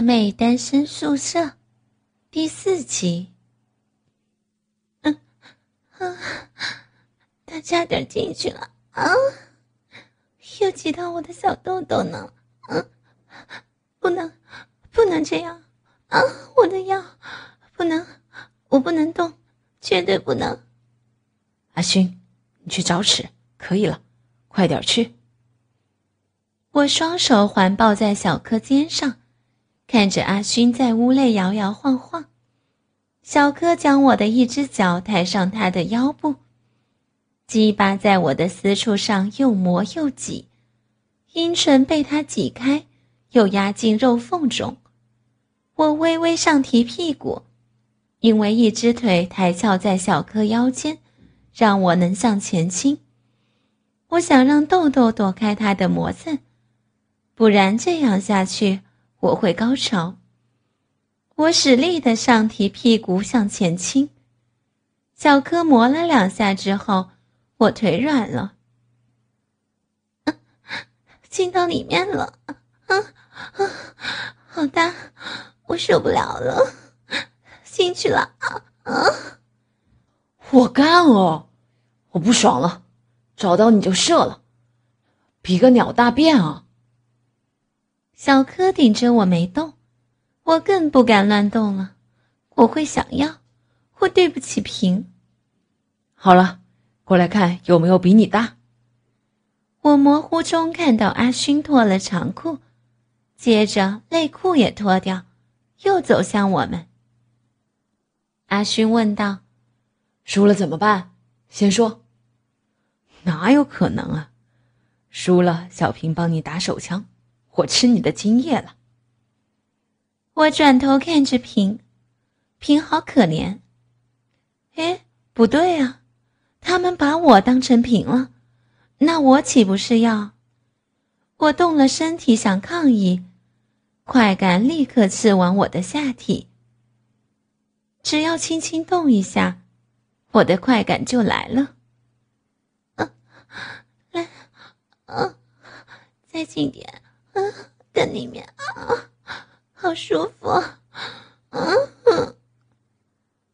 辣妹单身宿舍第四集。嗯，啊，他差点进去了啊，又挤到我的小豆豆呢。嗯，不能，不能这样啊！我的腰，不能，我不能动，绝对不能。阿勋，你去找尺，可以了，快点去。我双手环抱在小柯肩上。看着阿勋在屋内摇摇晃晃，小柯将我的一只脚抬上他的腰部，鸡巴在我的私处上又磨又挤，阴唇被他挤开，又压进肉缝中。我微微上提屁股，因为一只腿抬翘在小柯腰间，让我能向前倾。我想让豆豆躲开他的磨蹭，不然这样下去。我会高潮。我使力的上提屁股向前倾，小柯磨了两下之后，我腿软了，进到里面了，啊啊，好大，我受不了了，进去了啊啊！我干哦，我不爽了，找到你就射了，比个鸟大便啊！小柯顶着我没动，我更不敢乱动了。我会想要，会对不起平。好了，过来看有没有比你大。我模糊中看到阿勋脱了长裤，接着内裤也脱掉，又走向我们。阿勋问道：“输了怎么办？先说。”哪有可能啊？输了，小平帮你打手枪。我吃你的精液了。我转头看着平，平好可怜。哎，不对啊，他们把我当成平了，那我岂不是要？我动了身体想抗议，快感立刻刺往我的下体。只要轻轻动一下，我的快感就来了。啊，来，啊，再近点。嗯，更里面啊，好舒服。嗯，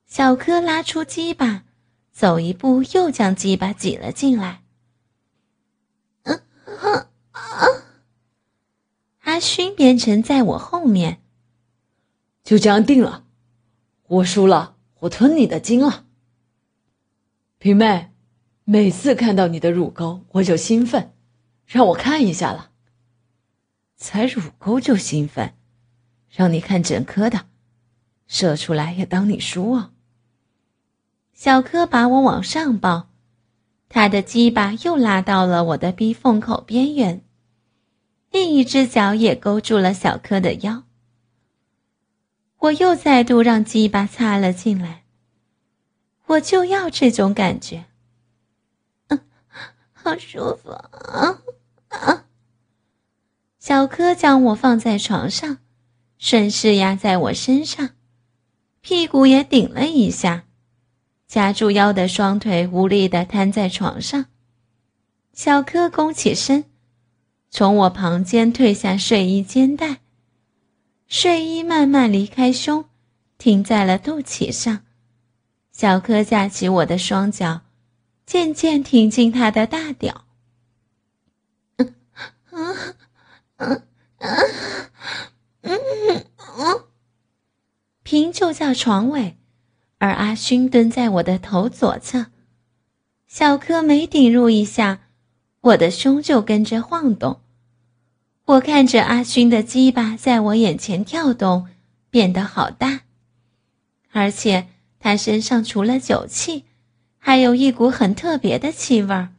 小柯拉出鸡巴，走一步又将鸡巴挤了进来。嗯啊，阿勋变成在我后面。就这样定了，我输了，我吞你的精了。平妹，每次看到你的乳沟我就兴奋，让我看一下了。才乳沟就兴奋，让你看整颗的，射出来也当你输啊！小柯把我往上抱，他的鸡巴又拉到了我的逼缝口边缘，另一只脚也勾住了小柯的腰。我又再度让鸡巴插了进来，我就要这种感觉，嗯，好舒服啊啊！小柯将我放在床上，顺势压在我身上，屁股也顶了一下，夹住腰的双腿无力地瘫在床上。小柯弓起身，从我旁肩褪下睡衣肩带，睡衣慢慢离开胸，停在了肚脐上。小柯架起我的双脚，渐渐挺进他的大屌。嗯嗯。嗯嗯嗯嗯，平就在床尾，而阿勋蹲在我的头左侧。小柯每顶入一下，我的胸就跟着晃动。我看着阿勋的鸡巴在我眼前跳动，变得好大，而且他身上除了酒气，还有一股很特别的气味儿。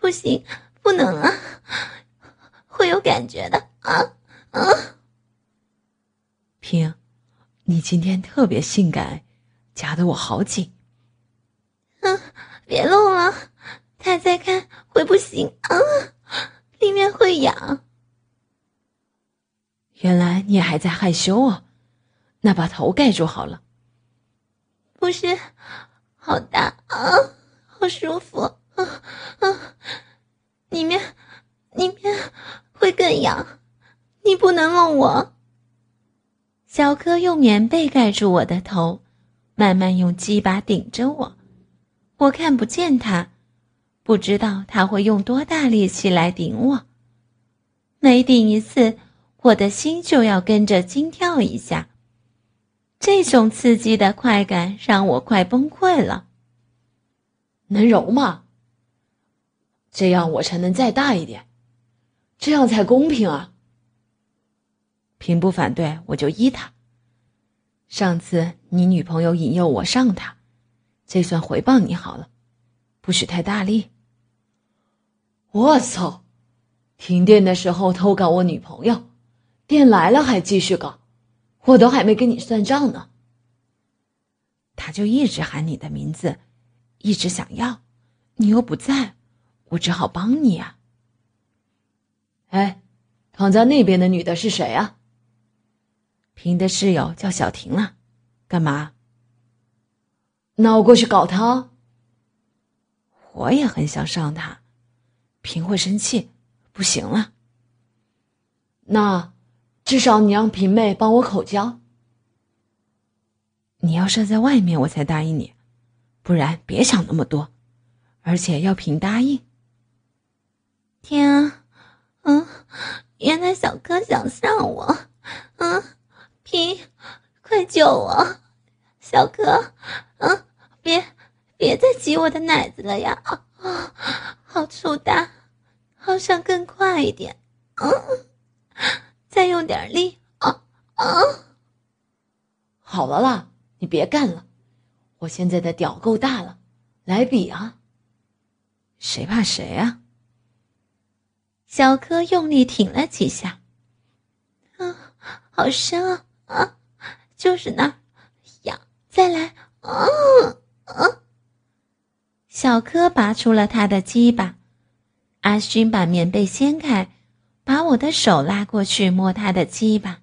不行，不能啊！会有感觉的啊啊！平，你今天特别性感，夹得我好紧。嗯，别弄了，他再看会不行啊，里面会痒。原来你还在害羞啊？那把头盖住好了。不是，好大啊，好舒服啊啊！里面，里面。会更痒，你不能弄我。小柯用棉被盖住我的头，慢慢用鸡巴顶着我。我看不见他，不知道他会用多大力气来顶我。每顶一次，我的心就要跟着惊跳一下。这种刺激的快感让我快崩溃了。能揉吗？这样我才能再大一点，这样才公平啊！平不反对，我就依他。上次你女朋友引诱我上他，这算回报你好了，不许太大力。我操！停电的时候偷搞我女朋友，电来了还继续搞。我都还没跟你算账呢，他就一直喊你的名字，一直想要，你又不在，我只好帮你啊。哎，躺在那边的女的是谁啊？平的室友叫小婷了，干嘛？那我过去搞她。我也很想上她，平会生气，不行了。那。至少你让平妹帮我口交。你要射在外面，我才答应你，不然别想那么多，而且要平答应。天啊，嗯，原来小哥想上我，嗯，平，快救我，小哥，嗯，别，别再挤我的奶子了呀，啊，好粗大，好想更快一点，嗯。再用点力啊啊！好了啦，你别干了，我现在的屌够大了，来比啊！谁怕谁啊？小柯用力挺了几下，啊，好深啊啊！就是那儿，痒，再来啊啊！小柯拔出了他的鸡巴，阿勋把棉被掀开。把我的手拉过去摸他的鸡巴，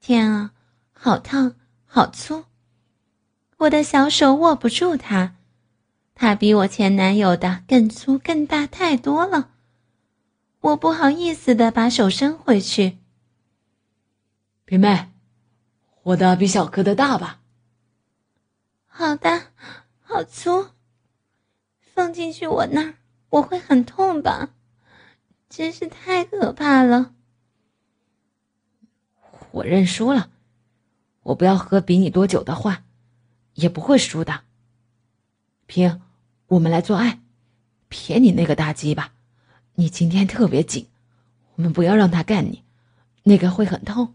天啊，好烫，好粗！我的小手握不住他，他比我前男友的更粗更大太多了。我不好意思的把手伸回去。平妹，我的比小柯的大吧？好大，好粗。放进去我那儿，我会很痛吧？真是太可怕了！我认输了，我不要喝比你多酒的话，也不会输的。平，我们来做爱，撇你那个大鸡巴，你今天特别紧，我们不要让他干你，那个会很痛，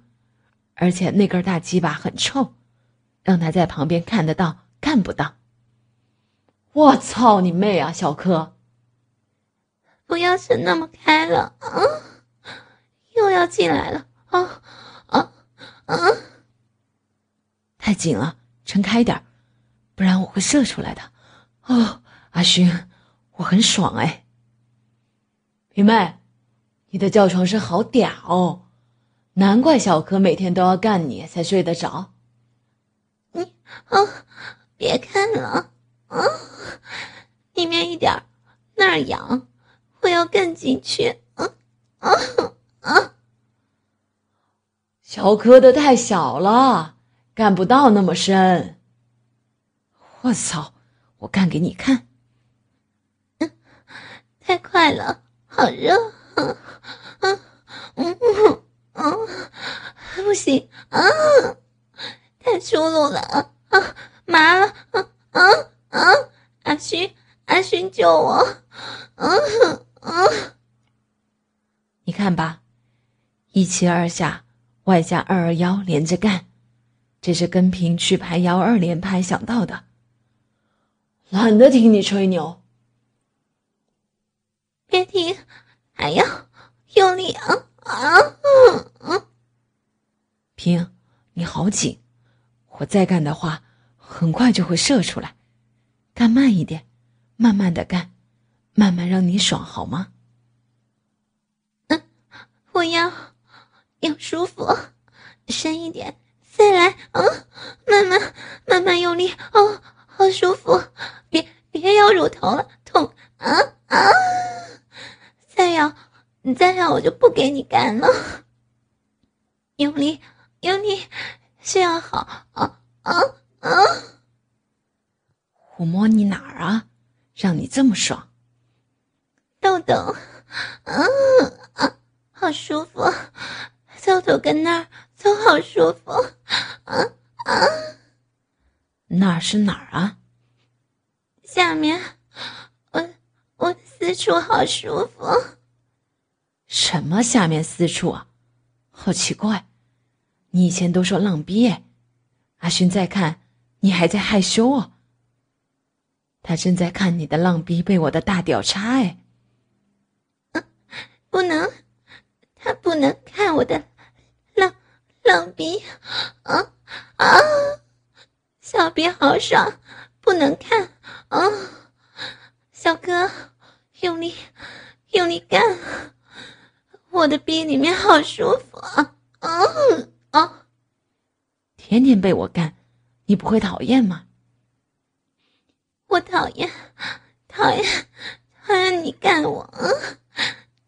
而且那根大鸡巴很臭，让他在旁边看得到，看不到。我操你妹啊，小柯！不要伸那么开了啊！又要进来了啊啊啊！太紧了，撑开点不然我会射出来的。哦，阿勋，我很爽哎。平妹，你的叫床声好嗲哦，难怪小柯每天都要干你才睡得着。你啊，别看了啊，里面一点那儿痒。我要干进去，啊啊啊！小柯的太小了，干不到那么深。我操！我干给你看。嗯，太快了，好热，嗯嗯嗯，不行啊，太粗鲁了啊啊，麻了啊啊啊！阿勋，阿勋，救我！嗯。啊！你看吧，一七二下，外加二二幺连着干，这是跟平去排幺二连拍想到的。懒得听你吹牛，别停，还要用力啊啊！平，你好紧，我再干的话，很快就会射出来。干慢一点，慢慢的干。慢慢让你爽好吗？嗯，我要要舒服，深一点，再来啊！慢慢慢慢用力哦，好舒服！别别咬乳头了，痛啊啊！再咬，再咬我就不给你干了。用力用力这样好啊啊啊！我摸你哪儿啊，让你这么爽？豆豆，啊啊，好舒服！豆豆跟那儿都好舒服，啊啊！那儿是哪儿啊？下面，我我四处好舒服。什么下面四处啊？好奇怪，你以前都说浪逼哎，阿勋在看，你还在害羞哦。他正在看你的浪逼被我的大屌插哎。不能，他不能看我的浪浪逼，啊啊！小逼好爽，不能看啊！小哥，用力用力干，我的逼里面好舒服啊啊啊！天天被我干，你不会讨厌吗？我讨厌，讨厌，讨厌你干我。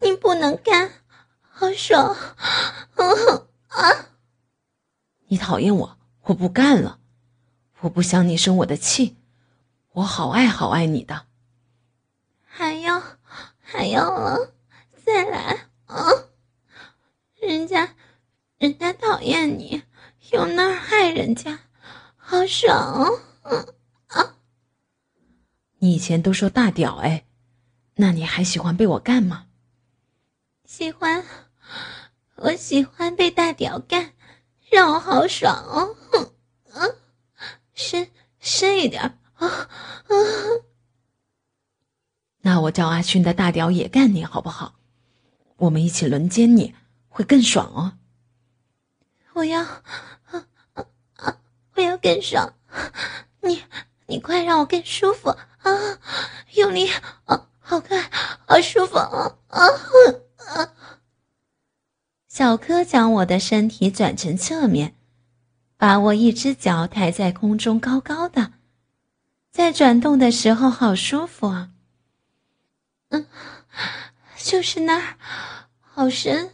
你不能干，好爽，啊！你讨厌我，我不干了，我不想你生我的气，我好爱好爱你的，还要还要啊！再来啊！人家，人家讨厌你，用那儿害人家，好爽，啊！你以前都说大屌哎，那你还喜欢被我干吗？喜欢，我喜欢被大屌干，让我好爽哦！啊，深深一点啊啊！那我叫阿勋的大屌也干你好不好？我们一起轮奸你会更爽哦！我要啊啊啊！我要更爽！你你快让我更舒服啊！用力啊！好快，好舒服啊啊！小柯将我的身体转成侧面，把我一只脚抬在空中，高高的，在转动的时候好舒服啊！嗯，就是那儿，好深，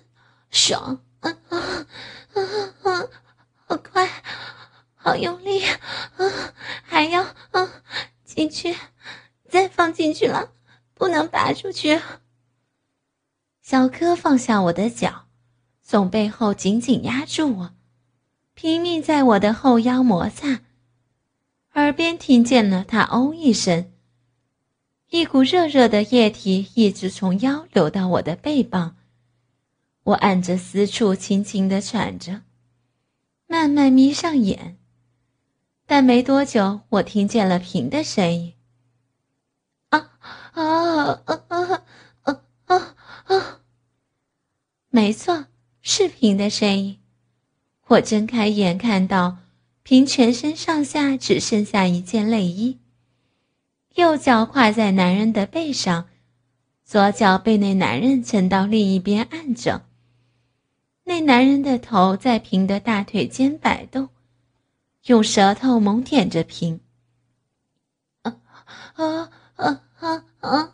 爽，嗯嗯嗯嗯，好快，好用力，嗯，还要嗯进去，再放进去了，不能拔出去。小柯放下我的脚。从背后紧紧压住我，拼命在我的后腰摩擦，耳边听见了他“哦”一声，一股热热的液体一直从腰流到我的背膀，我按着私处轻轻的喘着，慢慢眯上眼，但没多久，我听见了平的声音：“啊啊啊啊啊啊啊！”没错。是平的声音，我睁开眼，看到平全身上下只剩下一件内衣，右脚跨在男人的背上，左脚被那男人撑到另一边按着。那男人的头在平的大腿间摆动，用舌头猛舔着平。啊啊啊啊啊！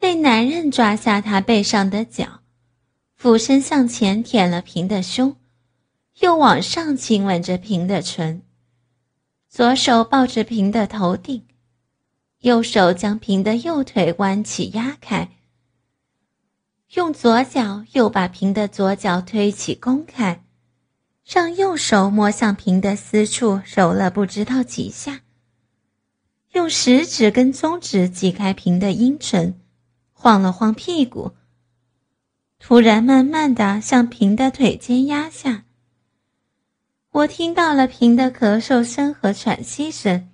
那男人抓下他背上的脚。俯身向前舔了平的胸，又往上亲吻着平的唇。左手抱着平的头顶，右手将平的右腿弯起压开，用左脚又把平的左脚推起弓开，让右手摸向平的私处揉了不知道几下，用食指跟中指挤开平的阴唇，晃了晃屁股。突然，慢慢的向平的腿间压下。我听到了平的咳嗽声和喘息声，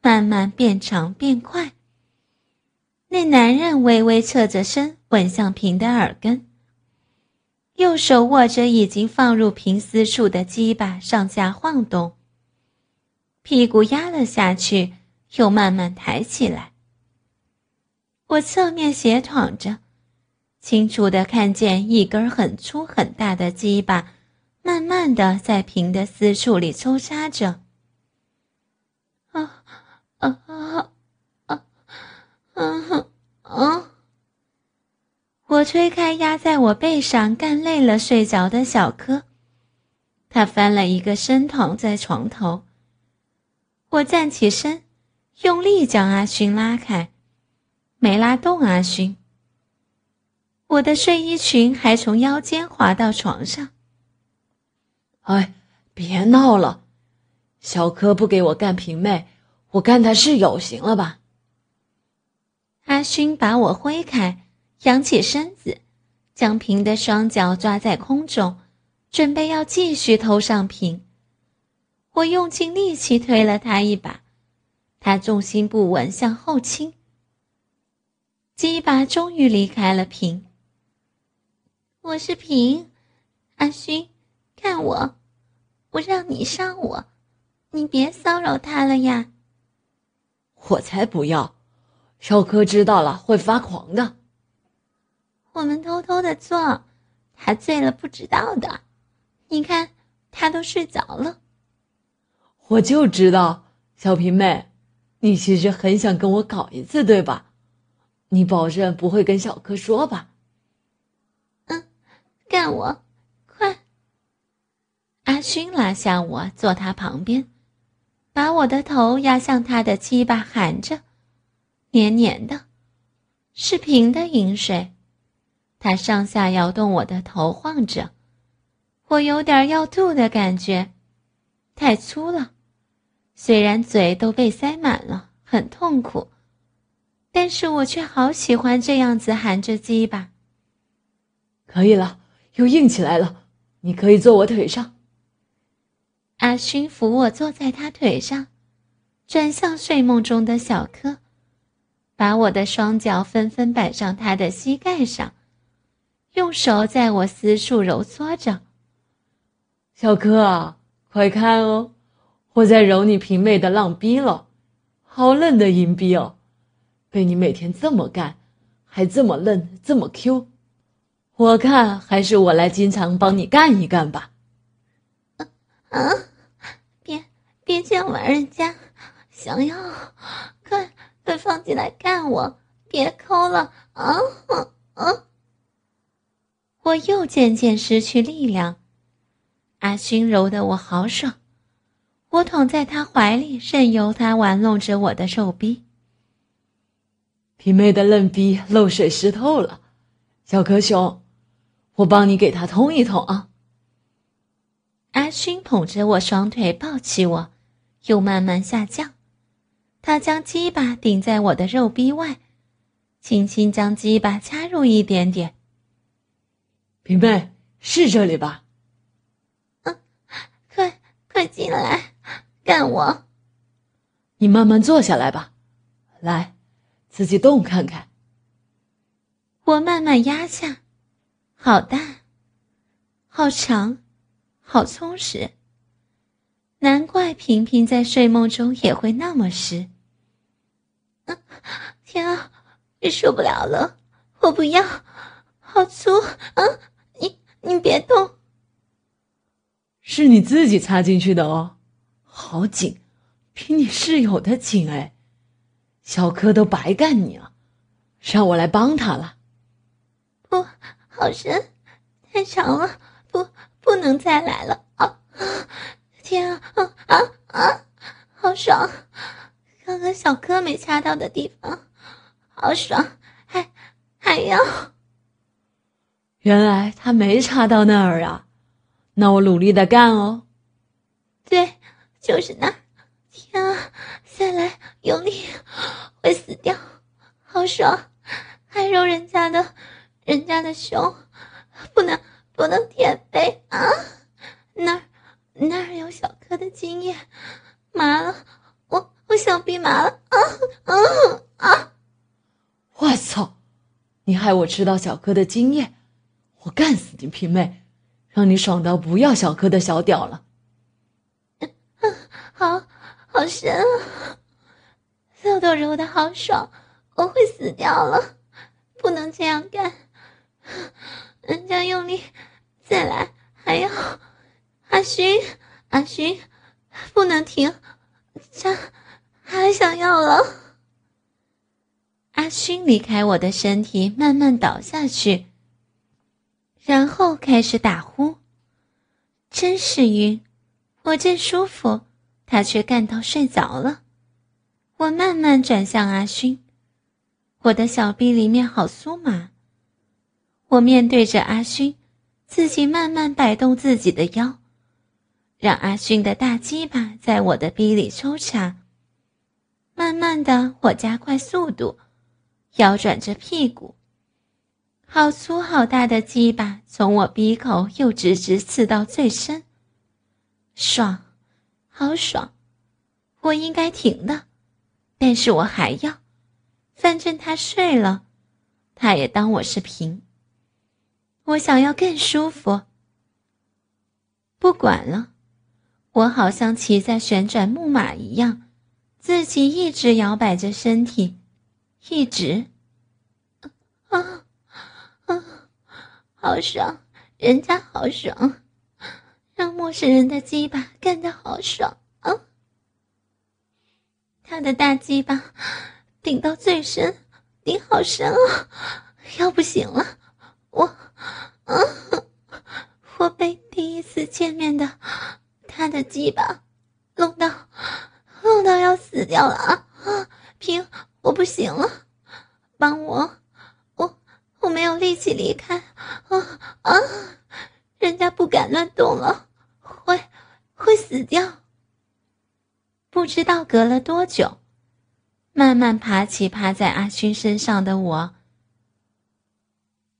慢慢变长变快。那男人微微侧着身，吻向平的耳根，右手握着已经放入平私处的鸡巴上下晃动，屁股压了下去，又慢慢抬起来。我侧面斜躺着。清楚的看见一根很粗很大的鸡巴，慢慢的在平的私处里抽插着。啊啊啊啊啊啊！我推开压在我背上干累了睡着的小柯，他翻了一个身躺在床头。我站起身，用力将阿勋拉开，没拉动阿勋。我的睡衣裙还从腰间滑到床上。哎，别闹了，小柯不给我干平妹，我干他室友行了吧？阿勋把我挥开。扬起身子，将平的双脚抓在空中，准备要继续偷上平。我用尽力气推了他一把，他重心不稳，向后倾。鸡巴终于离开了平。我是平，阿勋，看我，我让你上我，你别骚扰他了呀。我才不要，小柯知道了会发狂的。我们偷偷的做，他醉了不知道的。你看，他都睡着了。我就知道，小平妹，你其实很想跟我搞一次，对吧？你保证不会跟小柯说吧？嗯，干我，快！阿勋拉下我，坐他旁边，把我的头压向他的鸡巴，含着，黏黏的，是平的饮水。他上下摇动我的头，晃着，我有点要吐的感觉，太粗了。虽然嘴都被塞满了，很痛苦，但是我却好喜欢这样子含着鸡巴。可以了，又硬起来了，你可以坐我腿上。阿勋扶我坐在他腿上，转向睡梦中的小柯，把我的双脚纷纷摆上他的膝盖上。用手在我私处揉搓着，小柯，快看哦，我在揉你平妹的浪逼了，好嫩的银逼哦，被你每天这么干，还这么嫩，这么 Q，我看还是我来经常帮你干一干吧。啊，别别这样玩人家，想要，快快放进来干我，别抠了啊啊！我又渐渐失去力量，阿勋揉得我好爽，我躺在他怀里，任由他玩弄着我的肉臂。皮妹的嫩逼漏水湿透了，小柯兄，我帮你给他通一通啊。阿勋捧着我双腿，抱起我，又慢慢下降，他将鸡巴顶在我的肉壁外，轻轻将鸡巴插入一点点。平妹，是这里吧？嗯，快快进来，干我！你慢慢坐下来吧，来，自己动看看。我慢慢压下，好大，好长，好充实。难怪平平在睡梦中也会那么湿。嗯，天啊，受不了了，我不要，好粗啊！你别动，是你自己插进去的哦，好紧，比你室友的紧哎，小柯都白干你了，让我来帮他了。不，好深，太长了，不，不能再来了啊！天啊，啊啊啊！好爽，刚刚小哥没掐到的地方，好爽，还还要。原来他没插到那儿啊，那我努力的干哦。对，就是那儿。天啊，再来用力，会死掉。好爽，还揉人家的，人家的胸，不能不能舔背啊！那儿那儿有小柯的精液，麻了，我我小臂麻了啊啊啊！我操，你害我吃到小柯的精液！我干死你平妹，让你爽到不要小柯的小屌了。好好深啊，肉都揉的好爽，我会死掉了，不能这样干。人家用力，再来，还要阿勋，阿勋，不能停，这还想要了。阿勋离开我的身体，慢慢倒下去，然后开始打呼。真是晕，我正舒服，他却干到睡着了。我慢慢转向阿勋，我的小臂里面好酥麻。我面对着阿勋，自己慢慢摆动自己的腰，让阿勋的大鸡巴在我的逼里抽插。慢慢的，我加快速度，腰转着屁股，好粗好大的鸡巴从我鼻口又直直刺到最深，爽，好爽！我应该停的，但是我还要，反正他睡了，他也当我是平。我想要更舒服。不管了，我好像骑在旋转木马一样，自己一直摇摆着身体，一直。啊啊，好爽，人家好爽，让陌生人的鸡巴干得好爽啊！他的大鸡巴顶到最深，顶好深啊，要不行了。我，我被第一次见面的他的鸡巴弄到，弄到要死掉了啊！平，我不行了，帮我，我我没有力气离开，啊啊！人家不敢乱动了，会会死掉。不知道隔了多久，慢慢爬起趴在阿勋身上的我，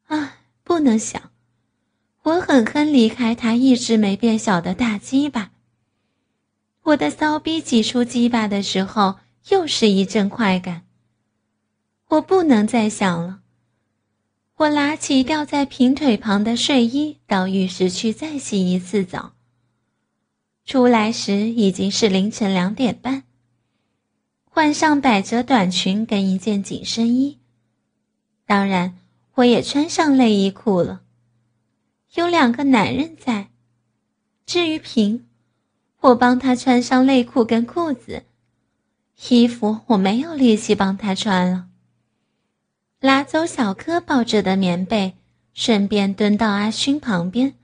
啊。不能想，我狠狠离开他一直没变小的大鸡巴。我的骚逼挤出鸡巴的时候，又是一阵快感。我不能再想了。我拿起吊在平腿旁的睡衣，到浴室去再洗一次澡。出来时已经是凌晨两点半。换上百褶短裙跟一件紧身衣，当然。我也穿上内衣裤了，有两个男人在。至于平，我帮他穿上内裤跟裤子，衣服我没有力气帮他穿了。拿走小柯抱着的棉被，顺便蹲到阿勋旁边，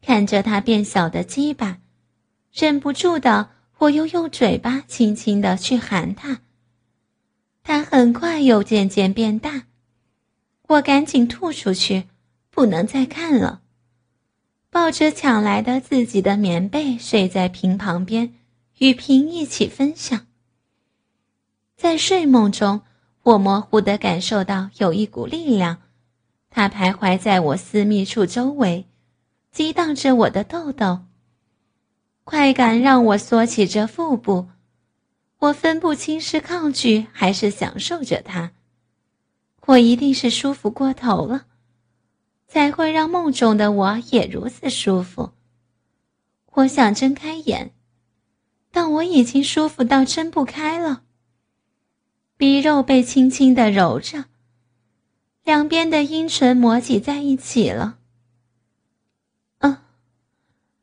看着他变小的鸡巴，忍不住的，我又用嘴巴轻轻的去含他。他很快又渐渐变大。我赶紧吐出去，不能再看了。抱着抢来的自己的棉被，睡在瓶旁边，与瓶一起分享。在睡梦中，我模糊的感受到有一股力量，它徘徊在我私密处周围，激荡着我的痘痘。快感让我缩起着腹部，我分不清是抗拒还是享受着它。我一定是舒服过头了，才会让梦中的我也如此舒服。我想睁开眼，但我已经舒服到睁不开了。鼻肉被轻轻的揉着，两边的阴唇磨挤在一起了。啊，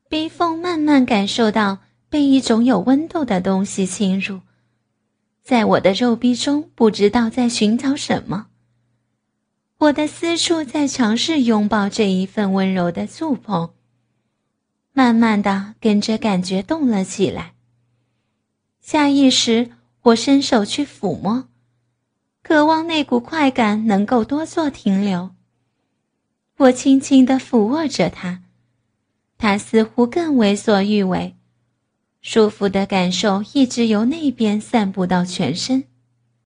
鼻缝慢慢感受到被一种有温度的东西侵入，在我的肉壁中，不知道在寻找什么。我的私处在尝试拥抱这一份温柔的触碰，慢慢的跟着感觉动了起来。下意识，我伸手去抚摸，渴望那股快感能够多做停留。我轻轻的抚握着他，他似乎更为所欲为，舒服的感受一直由那边散布到全身。